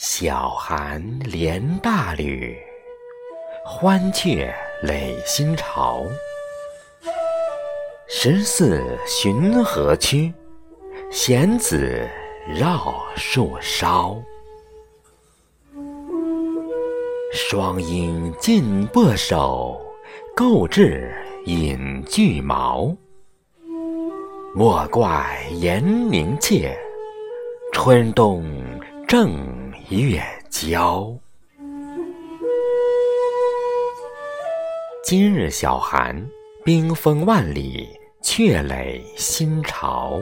小寒连大吕，欢雀累新巢。十四寻河曲，弦子绕树梢。双鹰尽拨手，构置引巨毛。莫怪严明切，春冬正月交。今日小寒，冰封万里，却垒新巢。